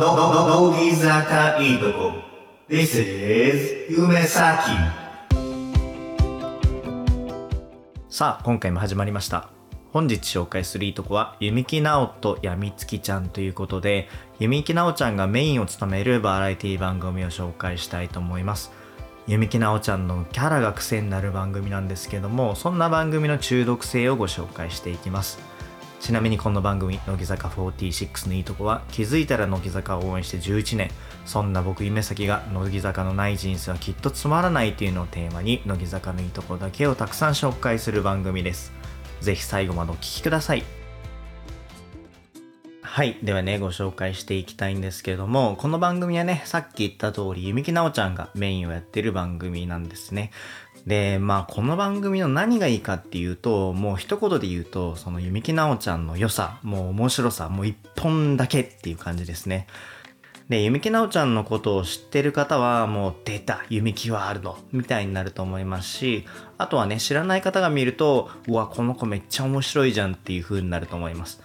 の、の、の、乃木坂いいとこ。This is 夢咲。さあ今回も始まりました本日紹介するいいとこは弓木直とやみつきちゃんということで弓木直ちゃんがメインを務めるバラエティ番組を紹介したいと思います弓木直ちゃんのキャラが癖になる番組なんですけどもそんな番組の中毒性をご紹介していきますちなみにこの番組乃木坂46のいいとこは気づいたら乃木坂を応援して11年そんな僕夢咲が乃木坂のない人生はきっとつまらないというのをテーマに乃木坂のいいとこだけをたくさん紹介する番組ですぜひ最後までお聴きくださいはい。ではね、ご紹介していきたいんですけれども、この番組はね、さっき言った通り、ゆみきなおちゃんがメインをやってる番組なんですね。で、まあ、この番組の何がいいかっていうと、もう一言で言うと、その弓木奈緒ちゃんの良さ、もう面白さ、もう一本だけっていう感じですね。で、弓木奈緒ちゃんのことを知ってる方は、もう出た、弓木ワールド、みたいになると思いますし、あとはね、知らない方が見ると、うわ、この子めっちゃ面白いじゃんっていう風になると思います。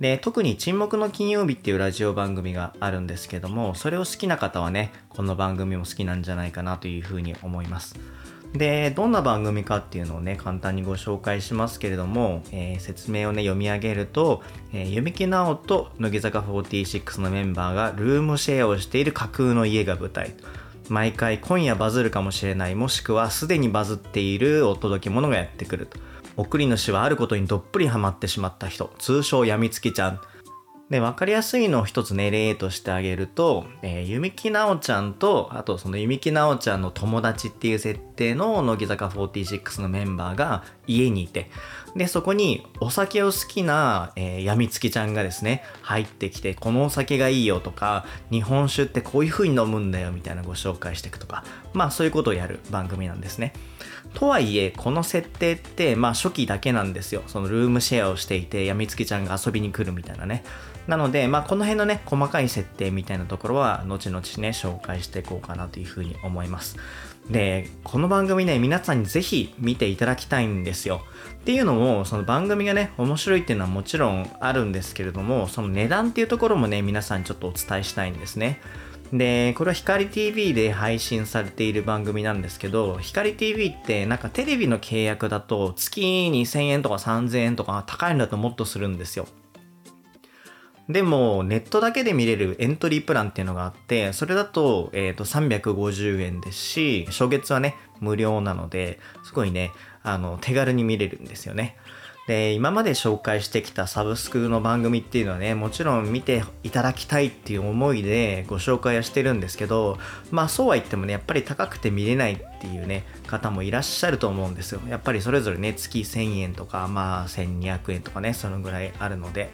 で、特に沈黙の金曜日っていうラジオ番組があるんですけども、それを好きな方はね、この番組も好きなんじゃないかなという風に思います。で、どんな番組かっていうのをね、簡単にご紹介しますけれども、えー、説明をね、読み上げると、えー、弓木直と乃木坂46のメンバーがルームシェアをしている架空の家が舞台。毎回今夜バズるかもしれない、もしくはすでにバズっているお届け物がやってくると。送り主はあることにどっぷりハマってしまった人、通称やみつきちゃん。で、わかりやすいのを一つね、例としてあげると、えー、弓木奈緒ちゃんと、あとその弓木奈緒ちゃんの友達っていう設定の乃木坂46のメンバーが家にいて、で、そこにお酒を好きな、えー、やみつきちゃんがですね、入ってきて、このお酒がいいよとか、日本酒ってこういう風に飲むんだよみたいなご紹介していくとか、まあそういうことをやる番組なんですね。とはいえ、この設定って、まあ初期だけなんですよ。そのルームシェアをしていて、やみつきちゃんが遊びに来るみたいなね。なので、まあ、この辺のね、細かい設定みたいなところは、後々ね、紹介していこうかなというふうに思います。で、この番組ね、皆さんにぜひ見ていただきたいんですよ。っていうのも、その番組がね、面白いっていうのはもちろんあるんですけれども、その値段っていうところもね、皆さんにちょっとお伝えしたいんですね。で、これは光 TV で配信されている番組なんですけど、光 TV ってなんかテレビの契約だと月2000円とか3000円とか高いんだともっとするんですよ。でも、ネットだけで見れるエントリープランっていうのがあって、それだと、えっ、ー、と、350円ですし、初月はね、無料なので、すごいね、あの、手軽に見れるんですよね。で、今まで紹介してきたサブスクの番組っていうのはね、もちろん見ていただきたいっていう思いでご紹介はしてるんですけど、まあそうは言ってもね、やっぱり高くて見れないっていうね、方もいらっしゃると思うんですよ。やっぱりそれぞれね、月1000円とか、まあ1200円とかね、そのぐらいあるので、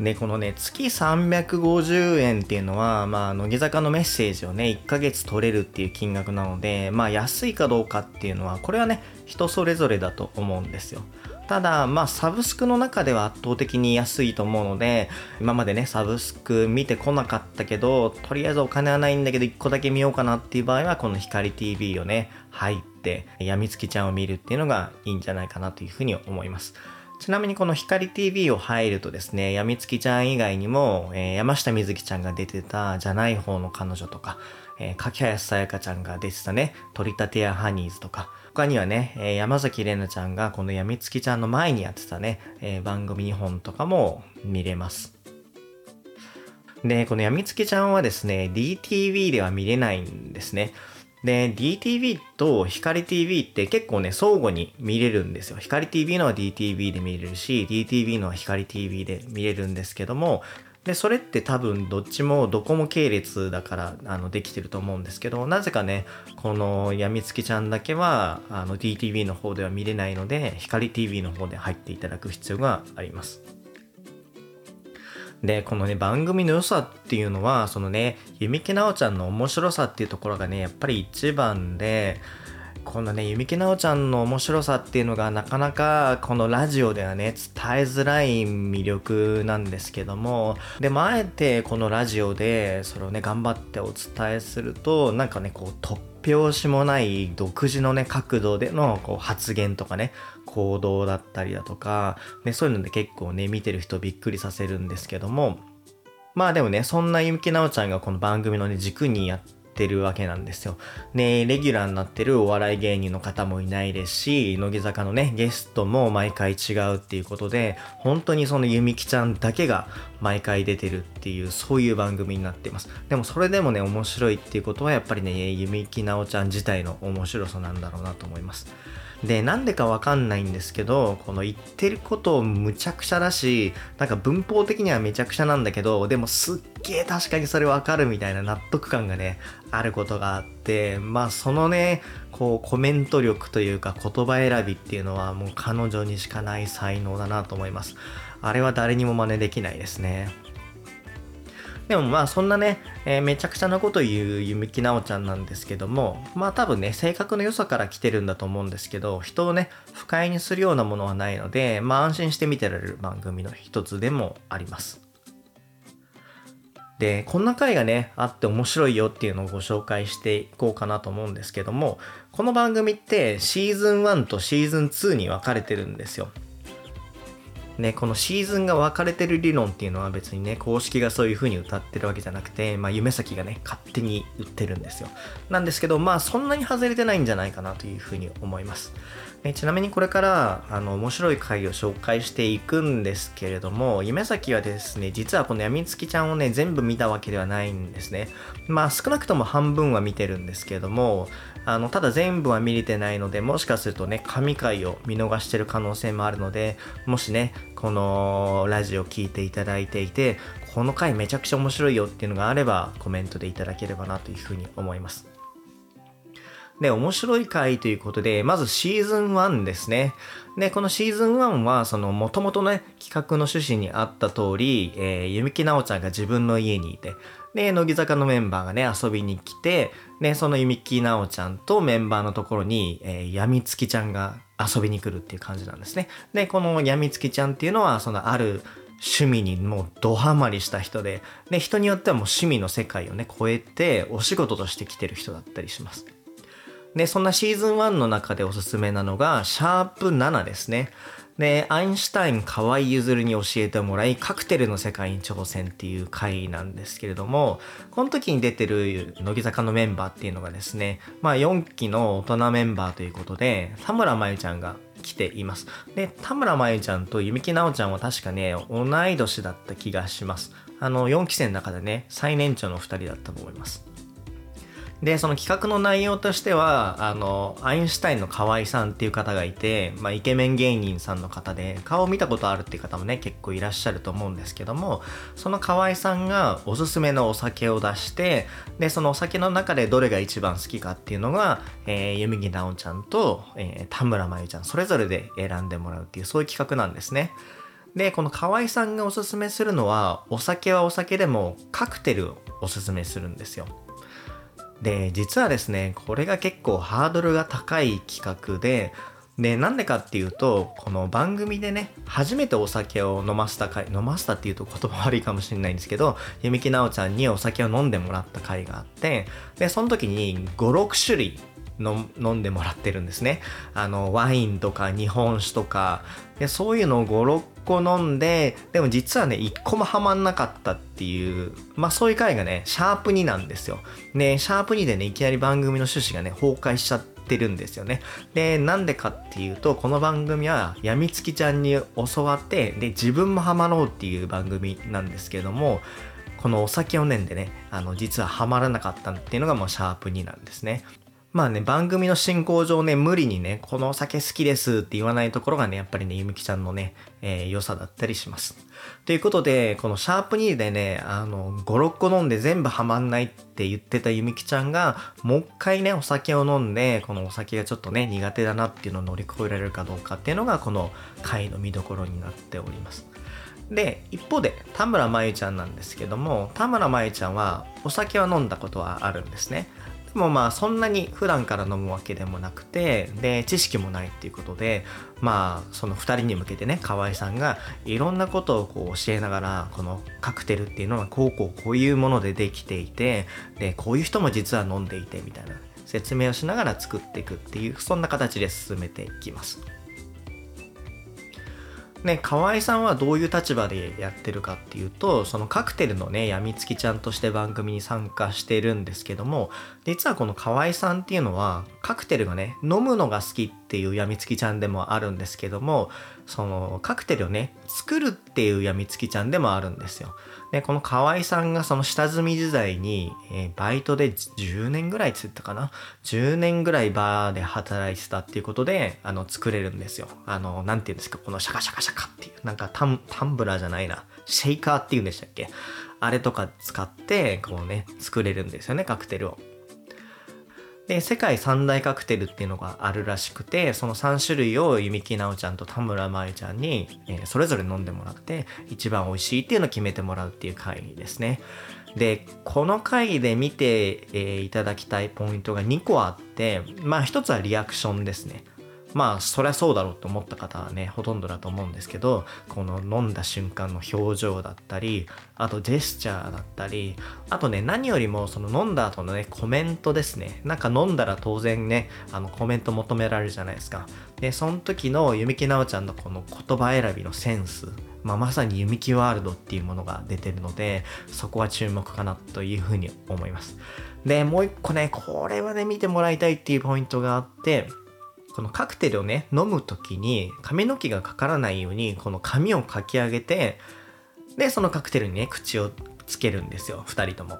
で、このね、月350円っていうのは、まあ、乃木坂のメッセージをね、1ヶ月取れるっていう金額なので、まあ、安いかどうかっていうのは、これはね、人それぞれだと思うんですよ。ただ、まあ、サブスクの中では圧倒的に安いと思うので、今までね、サブスク見てこなかったけど、とりあえずお金はないんだけど、1個だけ見ようかなっていう場合は、この光 TV をね、入って、やみつきちゃんを見るっていうのがいいんじゃないかなというふうに思います。ちなみにこの光 TV を入るとですね、やみつきちゃん以外にも、えー、山下美月ちゃんが出てたじゃない方の彼女とか、えー、柿林さやかちゃんが出てたね、取り立てやハニーズとか、他にはね、えー、山崎玲奈ちゃんがこのやみつきちゃんの前にやってたね、え、番組2本とかも見れます。で、このやみつきちゃんはですね、DTV では見れないんですね。で、DTV と光 TV って結構ね、相互に見れるんですよ。光 TV のは DTV で見れるし、DTV のは光 TV で見れるんですけども、で、それって多分どっちもドコモ系列だからあのできてると思うんですけど、なぜかね、このやみつきちゃんだけはあの DTV の方では見れないので、光 TV の方で入っていただく必要があります。で、このね、番組の良さっていうのは、そのね、弓木奈緒ちゃんの面白さっていうところがね、やっぱり一番で、このね、弓木奈緒ちゃんの面白さっていうのがなかなかこのラジオではね、伝えづらい魅力なんですけども、でもあえてこのラジオでそれをね、頑張ってお伝えすると、なんかね、こう突拍子もない独自のね、角度でのこう発言とかね、行動だったりだとか、ね、そういうので結構ね、見てる人びっくりさせるんですけども、まあでもね、そんなゆみきなおちゃんがこの番組のね、軸にやってるわけなんですよ。ね、レギュラーになってるお笑い芸人の方もいないですし、乃木坂のね、ゲストも毎回違うっていうことで、本当にそのゆみきちゃんだけが毎回出てるっていう、そういう番組になっています。でもそれでもね、面白いっていうことはやっぱりね、ゆみきなおちゃん自体の面白さなんだろうなと思います。で、なんでかわかんないんですけど、この言ってることむちゃくちゃだし、なんか文法的にはめちゃくちゃなんだけど、でもすっげえ確かにそれわかるみたいな納得感がね、あることがあって、まあそのね、こうコメント力というか言葉選びっていうのはもう彼女にしかない才能だなと思います。あれは誰にも真似できないですね。でもまあそんなね、えー、めちゃくちゃなこと言うゆみきなおちゃんなんですけども、まあ多分ね、性格の良さから来てるんだと思うんですけど、人をね、不快にするようなものはないので、まあ安心して見てられる番組の一つでもあります。で、こんな回がね、あって面白いよっていうのをご紹介していこうかなと思うんですけども、この番組ってシーズン1とシーズン2に分かれてるんですよ。ね、このシーズンが分かれてる理論っていうのは別にね、公式がそういう風に歌ってるわけじゃなくて、まあ、夢先がね、勝手に売ってるんですよ。なんですけど、まあ、そんなに外れてないんじゃないかなという風に思います。ね、ちなみにこれから、あの、面白い回を紹介していくんですけれども、夢先はですね、実はこの闇月ちゃんをね、全部見たわけではないんですね。まあ、少なくとも半分は見てるんですけれども、あの、ただ全部は見れてないので、もしかするとね、神回を見逃してる可能性もあるので、もしね、このラジオ聴いていただいていて、この回めちゃくちゃ面白いよっていうのがあれば、コメントでいただければなというふうに思います。で、面白い回ということで、まずシーズン1ですね。で、このシーズン1は、その、もともとね、企画の趣旨にあった通り、えー、弓木奈緒ちゃんが自分の家にいて、で、乃木坂のメンバーがね、遊びに来て、で、その弓木奈緒ちゃんとメンバーのところに、えー、闇月ちゃんが遊びに来るっていう感じなんですね。で、この闇月ちゃんっていうのは、そのある、趣味にもうドハマりした人で、で、人によってはもう趣味の世界をね、超えてお仕事として来てる人だったりします。で、そんなシーズン1の中でおすすめなのが、シャープ7ですね。で、アインシュタイン河合ゆずるに教えてもらい、カクテルの世界に挑戦っていう回なんですけれども、この時に出てる乃木坂のメンバーっていうのがですね、まあ4期の大人メンバーということで、田村真由ちゃんが来ています。で、田村真由ちゃんと弓木奈緒ちゃんは確かね、同い年だった気がします。あの、4期生の中でね、最年長の2人だったと思います。で、その企画の内容としては、あの、アインシュタインの河合さんっていう方がいて、まあ、イケメン芸人さんの方で、顔を見たことあるっていう方もね、結構いらっしゃると思うんですけども、その河合さんがおすすめのお酒を出して、で、そのお酒の中でどれが一番好きかっていうのが、えー、弓木奈緒ちゃんと、えー、田村真由ちゃん、それぞれで選んでもらうっていう、そういう企画なんですね。で、この河合さんがおすすめするのは、お酒はお酒でもカクテルをおすすめするんですよ。で、実はですね、これが結構ハードルが高い企画で、で、なんでかっていうと、この番組でね、初めてお酒を飲ませた回、飲ませたっていうと言葉悪いかもしれないんですけど、弓木奈緒ちゃんにお酒を飲んでもらった回があって、で、その時に5、6種類飲んでもらってるんですね。あの、ワインとか日本酒とか、でそういうのを5、6個飲んで、でも実はね、1個もハマんなかったっていう、まあそういう回がね、シャープ2なんですよ。で、シャープ2でね、いきなり番組の趣旨がね、崩壊しちゃってるんですよね。で、なんでかっていうと、この番組は、やみつきちゃんに教わって、で、自分もハマろうっていう番組なんですけども、このお酒を飲んでね、あの、実はハマらなかったっていうのがもうシャープ2なんですね。まあね、番組の進行上ね、無理にね、このお酒好きですって言わないところがね、やっぱりね、ゆみきちゃんのね、えー、良さだったりします。ということで、このシャープ2でね、あの、5、6個飲んで全部ハマんないって言ってたゆみきちゃんが、もう一回ね、お酒を飲んで、このお酒がちょっとね、苦手だなっていうのを乗り越えられるかどうかっていうのが、この回の見どころになっております。で、一方で、田村真由ちゃんなんですけども、田村真由ちゃんは、お酒は飲んだことはあるんですね。でもまあそんなに普段から飲むわけでもなくてで知識もないっていうことでまあその2人に向けてね河合さんがいろんなことをこう教えながらこのカクテルっていうのはこうこうこういうものでできていてでこういう人も実は飲んでいてみたいな説明をしながら作っていくっていうそんな形で進めていきます。ね、河合さんはどういう立場でやってるかっていうとそのカクテルのねやみつきちゃんとして番組に参加してるんですけども実はこの河合さんっていうのはカクテルがね飲むのが好きっていうやみつきちゃんでもあるんですけどもそのカクテルをね作るっていうやみつきちゃんでもあるんですよ。でこの河合さんがその下積み時代に、えー、バイトで10年ぐらいつったかな？10年ぐらいバーで働いてたっていうことであの作れるんですよ。あのなんて言うんですか？このシャカシャカシャカっていうなんかタンタンブラーじゃないなシェイカーっていうんでしたっけ？あれとか使ってこうね作れるんですよねカクテルを。で世界三大カクテルっていうのがあるらしくてその3種類を弓木奈緒ちゃんと田村真由ちゃんに、え、それぞれ飲んでもらって一番美味しいっていうのを決めてもらうっていう会議ですね。でこの回で見て、え、いただきたいポイントが2個あってまあ1つはリアクションですね。まあそりゃそうだろうと思った方はねほとんどだと思うんですけどこの飲んだ瞬間の表情だったりあとジェスチャーだったりあとね何よりもその飲んだ後のねコメントですね。なんか飲んだら当然ねあのコメント求められるじゃないですか。でその時の弓木奈緒ちゃんのこの言葉選びのセンスまあ、まさに弓木ワールドっていうものが出てるのでそこは注目かなというふうに思います。でもう一個ねこれはね見てもらいたいっていうポイントがあってこのカクテルをね飲む時に髪の毛がかからないようにこの髪をかき上げてでそのカクテルにね口をつけるんですよ2人とも。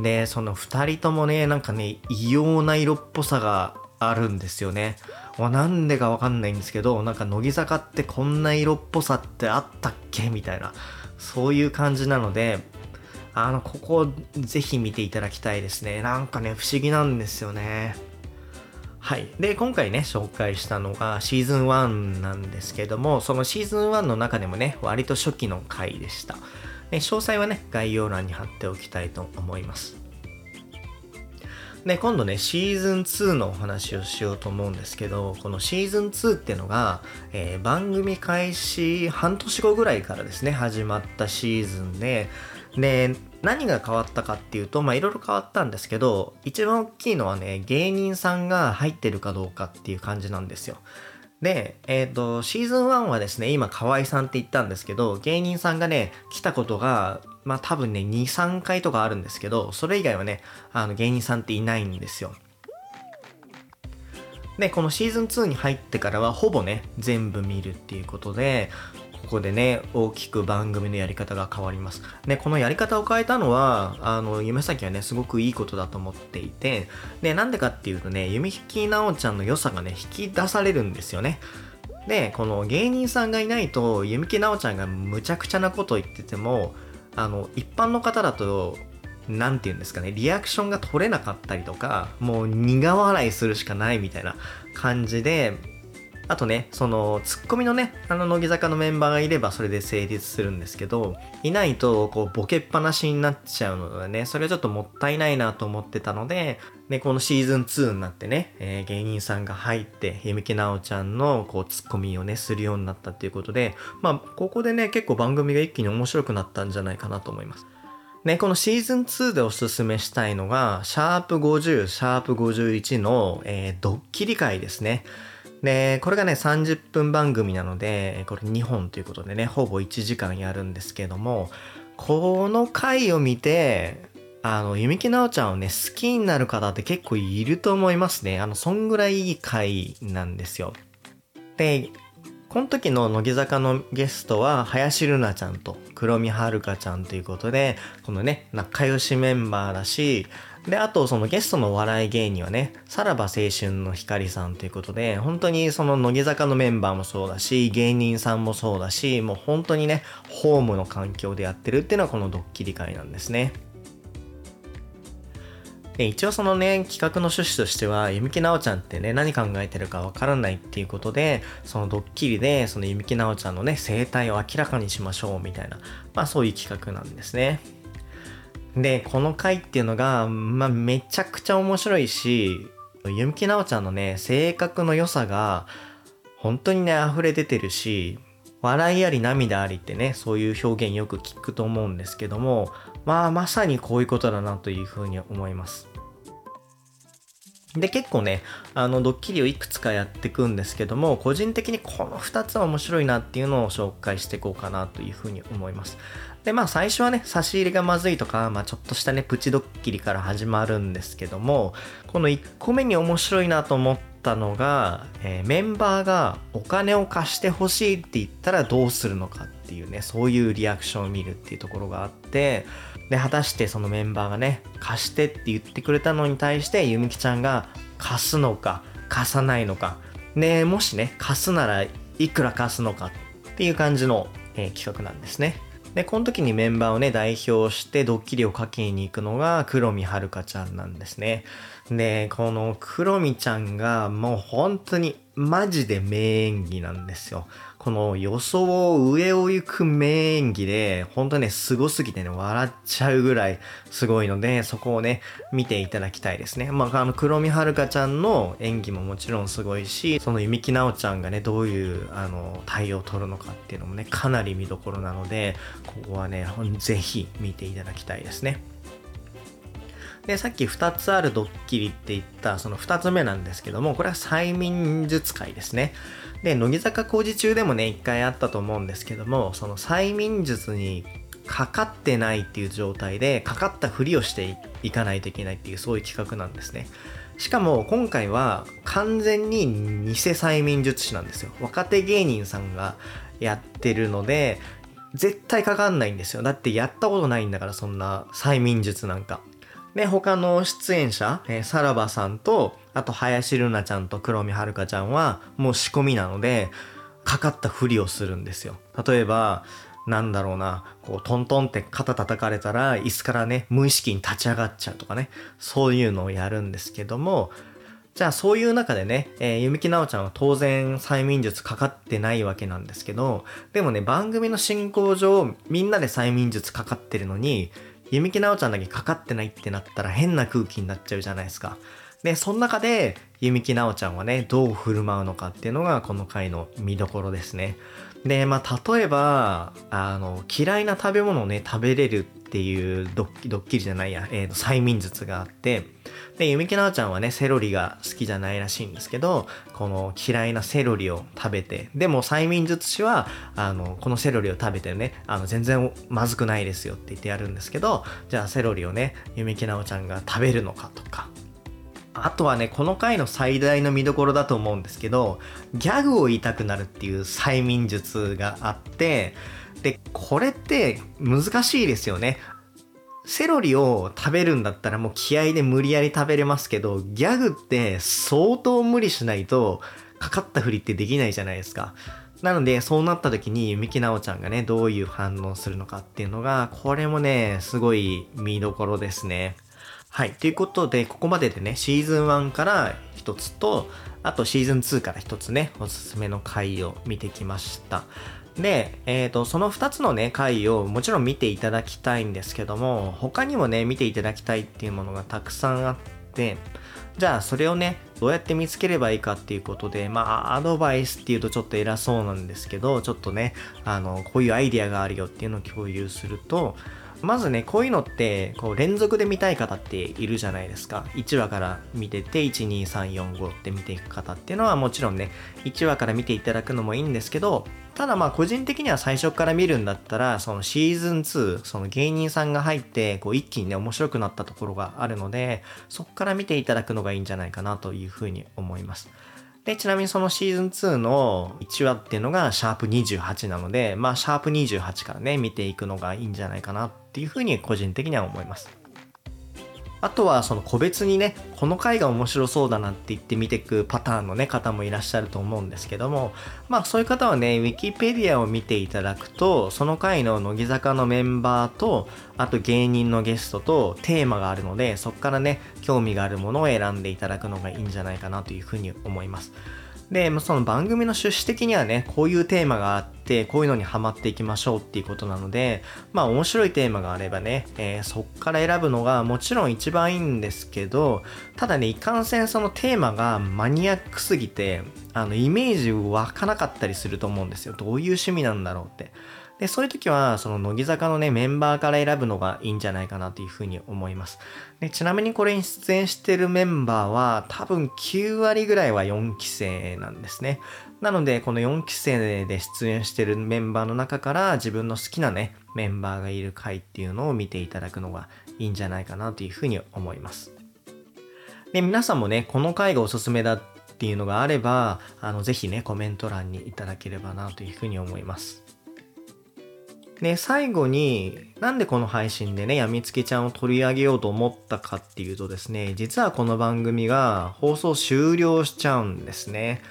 でその2人ともねなんかね異様な色っぽさがあるんですよね。なんでかわかんないんですけどなんか乃木坂ってこんな色っぽさってあったっけみたいなそういう感じなのであのここぜひ見ていただきたいですね。なんかね不思議なんですよね。はい。で、今回ね、紹介したのがシーズン1なんですけども、そのシーズン1の中でもね、割と初期の回でした。で詳細はね、概要欄に貼っておきたいと思います。で、今度ね、シーズン2のお話をしようと思うんですけど、このシーズン2っていうのが、えー、番組開始半年後ぐらいからですね、始まったシーズンで、で、何が変わったかっていうと、まあいろいろ変わったんですけど、一番大きいのはね、芸人さんが入ってるかどうかっていう感じなんですよ。で、えっ、ー、と、シーズン1はですね、今河合さんって言ったんですけど、芸人さんがね、来たことが、まあ多分ね、2、3回とかあるんですけど、それ以外はね、あの芸人さんっていないんですよ。で、このシーズン2に入ってからはほぼね、全部見るっていうことで、ここでね、大きく番組のやり方が変わります。で、このやり方を変えたのは、あの、夢咲はね、すごくいいことだと思っていて、で、なんでかっていうとね、弓木奈緒ちゃんの良さがね、引き出されるんですよね。で、この芸人さんがいないと、弓木奈緒ちゃんがむちゃくちゃなこと言ってても、あの、一般の方だと、何て言うんですかね、リアクションが取れなかったりとか、もう苦笑いするしかないみたいな感じで、あとね、その、ツッコミのね、あの、乃木坂のメンバーがいればそれで成立するんですけど、いないと、こう、ボケっぱなしになっちゃうのでね、それはちょっともったいないなと思ってたので、で、このシーズン2になってね、えー、芸人さんが入って、弓木奈緒ちゃんの、こう、ツッコミをね、するようになったっていうことで、まあ、ここでね、結構番組が一気に面白くなったんじゃないかなと思います。ね、このシーズン2でおすすめしたいのが、シャープ50、シャープ51の、えー、ドッキリ会ですね。で、これがね、30分番組なので、これ2本ということでね、ほぼ1時間やるんですけども、この回を見て、あの、弓木奈緒ちゃんをね、好きになる方って結構いると思いますね。あの、そんぐらいいい回なんですよ。で、この時の乃木坂のゲストは、林瑠奈ちゃんと黒見遥ちゃんということで、このね、仲良しメンバーだし、で、あとそのゲストの笑い芸人はね、さらば青春の光さんということで、本当にその乃木坂のメンバーもそうだし、芸人さんもそうだし、もう本当にね、ホームの環境でやってるっていうのはこのドッキリ会なんですね。で一応そのね、企画の趣旨としては、弓木奈緒ちゃんってね、何考えてるかわからないっていうことで、そのドッキリで、その弓木奈緒ちゃんのね、生態を明らかにしましょうみたいな、まあそういう企画なんですね。で、この回っていうのが、まあ、めちゃくちゃ面白いし、ゆみきなおちゃんのね、性格の良さが、本当にね、溢れ出てるし、笑いあり涙ありってね、そういう表現よく聞くと思うんですけども、まあ、まさにこういうことだなというふうに思います。で、結構ね、あの、ドッキリをいくつかやっていくんですけども、個人的にこの2つは面白いなっていうのを紹介していこうかなというふうに思います。で、まあ最初はね、差し入れがまずいとか、まあちょっとしたね、プチドッキリから始まるんですけども、この1個目に面白いなと思ったのが、えー、メンバーがお金を貸してほしいって言ったらどうするのかっていうね、そういうリアクションを見るっていうところがあって、で、果たしてそのメンバーがね、貸してって言ってくれたのに対して、ゆみきちゃんが貸すのか、貸さないのか、ね、もしね、貸すならいくら貸すのかっていう感じの、えー、企画なんですね。で、この時にメンバーをね、代表してドッキリをかけに行くのが黒見遥ちゃんなんですね。で、この黒見ちゃんがもう本当にマジで名演技なんですよ。この予想を上を行く名演技で、本当ね、すすぎてね、笑っちゃうぐらいすごいので、そこをね、見ていただきたいですね。まあ、あの、黒見遥ちゃんの演技ももちろんすごいし、その弓木奈緒ちゃんがね、どういう、あの、対応を取るのかっていうのもね、かなり見どころなので、ここはね、ぜひ見ていただきたいですね。で、さっき2つあるドッキリって言ったその2つ目なんですけども、これは催眠術会ですね。で、乃木坂工事中でもね、1回あったと思うんですけども、その催眠術にかかってないっていう状態で、かかったふりをしていかないといけないっていう、そういう企画なんですね。しかも今回は完全に偽催眠術師なんですよ。若手芸人さんがやってるので、絶対かかんないんですよ。だってやったことないんだから、そんな催眠術なんか。で、他の出演者、えー、さらばさんと、あと、林瑠奈ちゃんと黒見遥ちゃんは、もう仕込みなので、かかったふりをするんですよ。例えば、なんだろうな、こう、トントンって肩叩かれたら、椅子からね、無意識に立ち上がっちゃうとかね、そういうのをやるんですけども、じゃあそういう中でね、えー、ゆみきなおちゃんは当然催眠術かかってないわけなんですけど、でもね、番組の進行上、みんなで催眠術かかってるのに、弓木奈緒ちゃんだけかかってないってなったら変な空気になっちゃうじゃないですか。で、その中で、弓木奈緒ちゃんはね、どう振る舞うのかっていうのがこの回の見どころですね。で、まあ、例えば、あの、嫌いな食べ物をね、食べれるていうドッキドッキリじゃないや、えー、催眠術があって、で、ゆみきなおちゃんはね、セロリが好きじゃないらしいんですけど、この嫌いなセロリを食べて、でも催眠術師は、あの、このセロリを食べてね、あの、全然まずくないですよって言ってやるんですけど、じゃあセロリをね、ゆみきなおちゃんが食べるのかとか、あとはね、この回の最大の見どころだと思うんですけど、ギャグを言いたくなるっていう催眠術があって、で、これって難しいですよね。セロリを食べるんだったらもう気合で無理やり食べれますけど、ギャグって相当無理しないと、かかったふりってできないじゃないですか。なので、そうなった時に、三木直ちゃんがね、どういう反応するのかっていうのが、これもね、すごい見どころですね。はい。ということで、ここまででね、シーズン1から一つと、あとシーズン2から一つね、おすすめの回を見てきました。で、えっ、ー、と、その2つのね、回をもちろん見ていただきたいんですけども、他にもね、見ていただきたいっていうものがたくさんあって、じゃあそれをね、どうやって見つければいいかっていうことで、まあ、アドバイスっていうとちょっと偉そうなんですけど、ちょっとね、あの、こういうアイディアがあるよっていうのを共有すると、まずね、こういうのって、こう連続で見たい方っているじゃないですか。1話から見てて、1、2、3、4、5って見ていく方っていうのはもちろんね、1話から見ていただくのもいいんですけど、ただまあ個人的には最初から見るんだったら、そのシーズン2、その芸人さんが入って、こう一気にね、面白くなったところがあるので、そこから見ていただくのがいいんじゃないかなというふうに思います。で、ちなみにそのシーズン2の1話っていうのがシャープ28なので、まあシャープ28からね、見ていくのがいいんじゃないかなっていうふうに個人的には思います。あとはその個別にね、この回が面白そうだなって言って見ていくパターンのね、方もいらっしゃると思うんですけども、まあそういう方はね、ウィキペディアを見ていただくと、その回の乃木坂のメンバーと、あと芸人のゲストとテーマがあるので、そこからね、興味があるものを選んでいただくのがいいんじゃないかなというふうに思います。で、その番組の趣旨的にはね、こういうテーマがあって、こういうのにハマっていきましょうっていうことなので、まあ面白いテーマがあればね、えー、そっから選ぶのがもちろん一番いいんですけど、ただね、いかんせんそのテーマがマニアックすぎて、あの、イメージ湧かなかったりすると思うんですよ。どういう趣味なんだろうって。で、そういう時は、その乃木坂のね、メンバーから選ぶのがいいんじゃないかなというふうに思います。でちなみにこれに出演してるメンバーは、多分9割ぐらいは4期生なんですね。なので、この4期生で出演してるメンバーの中から自分の好きなね、メンバーがいる回っていうのを見ていただくのがいいんじゃないかなというふうに思います。で、皆さんもね、この回がおすすめだっていうのがあれば、あの、ぜひね、コメント欄にいただければなというふうに思います。で、最後に、なんでこの配信でね、やみつきちゃんを取り上げようと思ったかっていうとですね、実はこの番組が放送終了しちゃうんですね。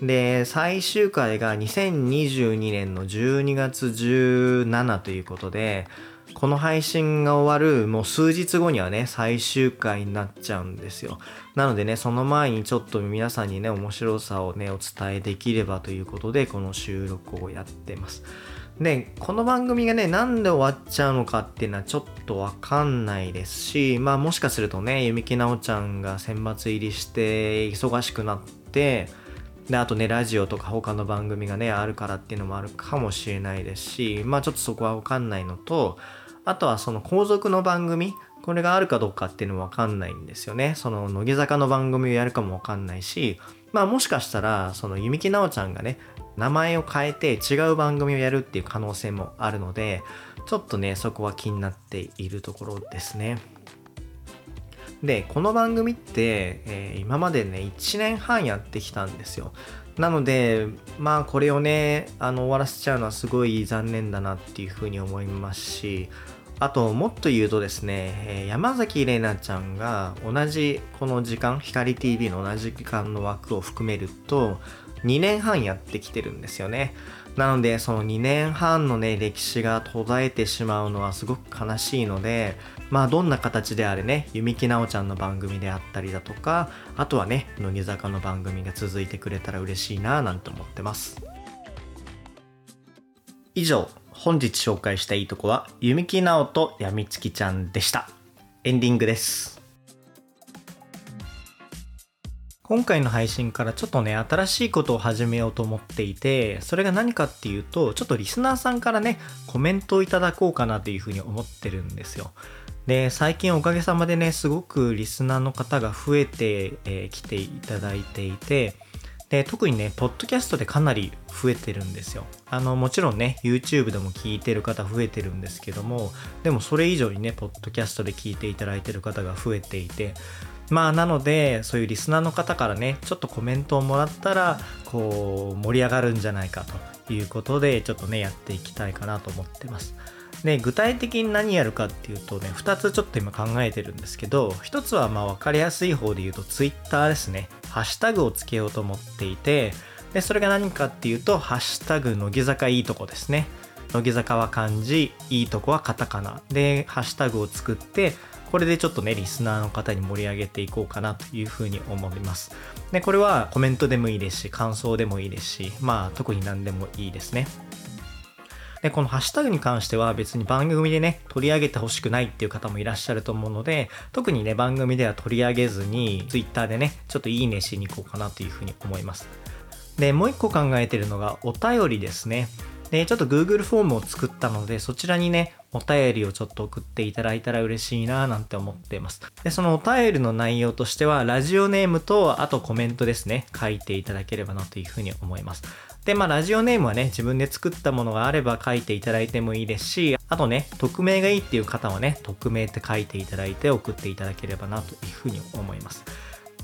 で、最終回が2022年の12月17ということで、この配信が終わるもう数日後にはね、最終回になっちゃうんですよ。なのでね、その前にちょっと皆さんにね、面白さをね、お伝えできればということで、この収録をやってます。で、この番組がね、なんで終わっちゃうのかっていうのはちょっとわかんないですし、まあもしかするとね、弓木奈緒ちゃんが選抜入りして忙しくなって、で、あとね、ラジオとか他の番組がね、あるからっていうのもあるかもしれないですし、まあちょっとそこはわかんないのと、あとはその後続の番組、これがあるかどうかっていうのもわかんないんですよね。その乃木坂の番組をやるかもわかんないし、まあもしかしたら、その弓木奈緒ちゃんがね、名前を変えて違う番組をやるっていう可能性もあるので、ちょっとね、そこは気になっているところですね。で、この番組って、えー、今までね、1年半やってきたんですよ。なので、まあこれをね、あの終わらせちゃうのはすごい残念だなっていうふうに思いますし、あと、もっと言うとですね、山崎玲奈ちゃんが同じこの時間、光 TV の同じ時間の枠を含めると、2年半やってきてるんですよね。なので、その2年半のね、歴史が途絶えてしまうのはすごく悲しいので、まあ、どんな形であれね、弓木奈緒ちゃんの番組であったりだとか、あとはね、乃木坂の番組が続いてくれたら嬉しいなぁなんて思ってます。以上、本日紹介したいいとこは、弓木奈緒とやみつきちゃんでした。エンディングです。今回の配信からちょっとね、新しいことを始めようと思っていて、それが何かっていうと、ちょっとリスナーさんからね、コメントをいただこうかなというふうに思ってるんですよ。で、最近おかげさまでね、すごくリスナーの方が増えてき、えー、ていただいていて、で、特にね、ポッドキャストでかなり増えてるんですよ。あの、もちろんね、YouTube でも聞いてる方増えてるんですけども、でもそれ以上にね、ポッドキャストで聞いていただいてる方が増えていて、まあなのでそういうリスナーの方からねちょっとコメントをもらったらこう盛り上がるんじゃないかということでちょっとねやっていきたいかなと思ってます。で具体的に何やるかっていうとね2つちょっと今考えてるんですけど1つはまあ分かりやすい方で言うと Twitter ですね。ハッシュタグをつけようと思っていてでそれが何かっていうと「ハッシュタグ乃木坂いいとこ」ですね。乃木坂は漢字いいとこはカタカナ。でハッシュタグを作ってこれでちょっとね、リスナーの方に盛り上げていこうかなというふうに思います。で、これはコメントでもいいですし、感想でもいいですし、まあ特に何でもいいですね。で、このハッシュタグに関しては別に番組でね、取り上げてほしくないっていう方もいらっしゃると思うので、特にね、番組では取り上げずに、Twitter でね、ちょっといいねしに行こうかなというふうに思います。で、もう一個考えてるのがお便りですね。で、ちょっと Google フォームを作ったので、そちらにね、お便りをちょっと送っていただいたら嬉しいななんて思っています。で、そのお便りの内容としては、ラジオネームと、あとコメントですね、書いていただければなというふうに思います。で、まあ、ラジオネームはね、自分で作ったものがあれば書いていただいてもいいですし、あとね、匿名がいいっていう方はね、匿名って書いていただいて送っていただければなというふうに思います。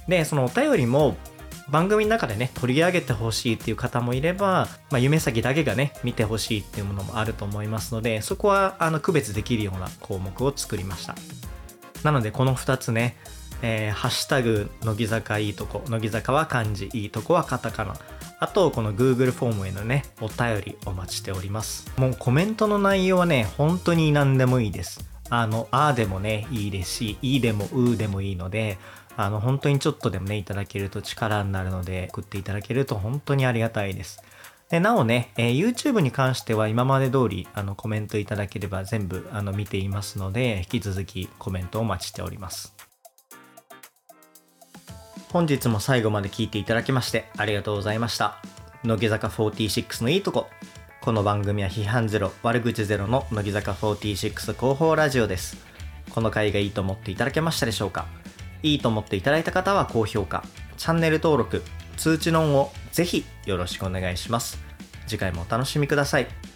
で、そのお便りも、番組の中でね、取り上げてほしいっていう方もいれば、まあ、夢先だけがね、見てほしいっていうものもあると思いますので、そこは、あの、区別できるような項目を作りました。なので、この2つね、えー、ハッシュタグ、乃木坂いいとこ、乃木坂は漢字、いいとこはカタカナ。あと、この Google フォームへのね、お便りお待ちしております。もうコメントの内容はね、本当に何でもいいです。あの、あーでもね、いいですし、いいでもうーでもいいので、あの、本当にちょっとでもね、いただけると力になるので、送っていただけると本当にありがたいです。でなおね、えー、YouTube に関しては今まで通りあのコメントいただければ全部あの見ていますので、引き続きコメントをお待ちしております。本日も最後まで聞いていただきましてありがとうございました。乃木坂46のいいとこ。この番組は批判ゼロ、悪口ゼロの乃木坂46広報ラジオです。この回がいいと思っていただけましたでしょうか？いいと思っていただいた方は高評価、チャンネル登録、通知のオンをぜひよろしくお願いします。次回もお楽しみください。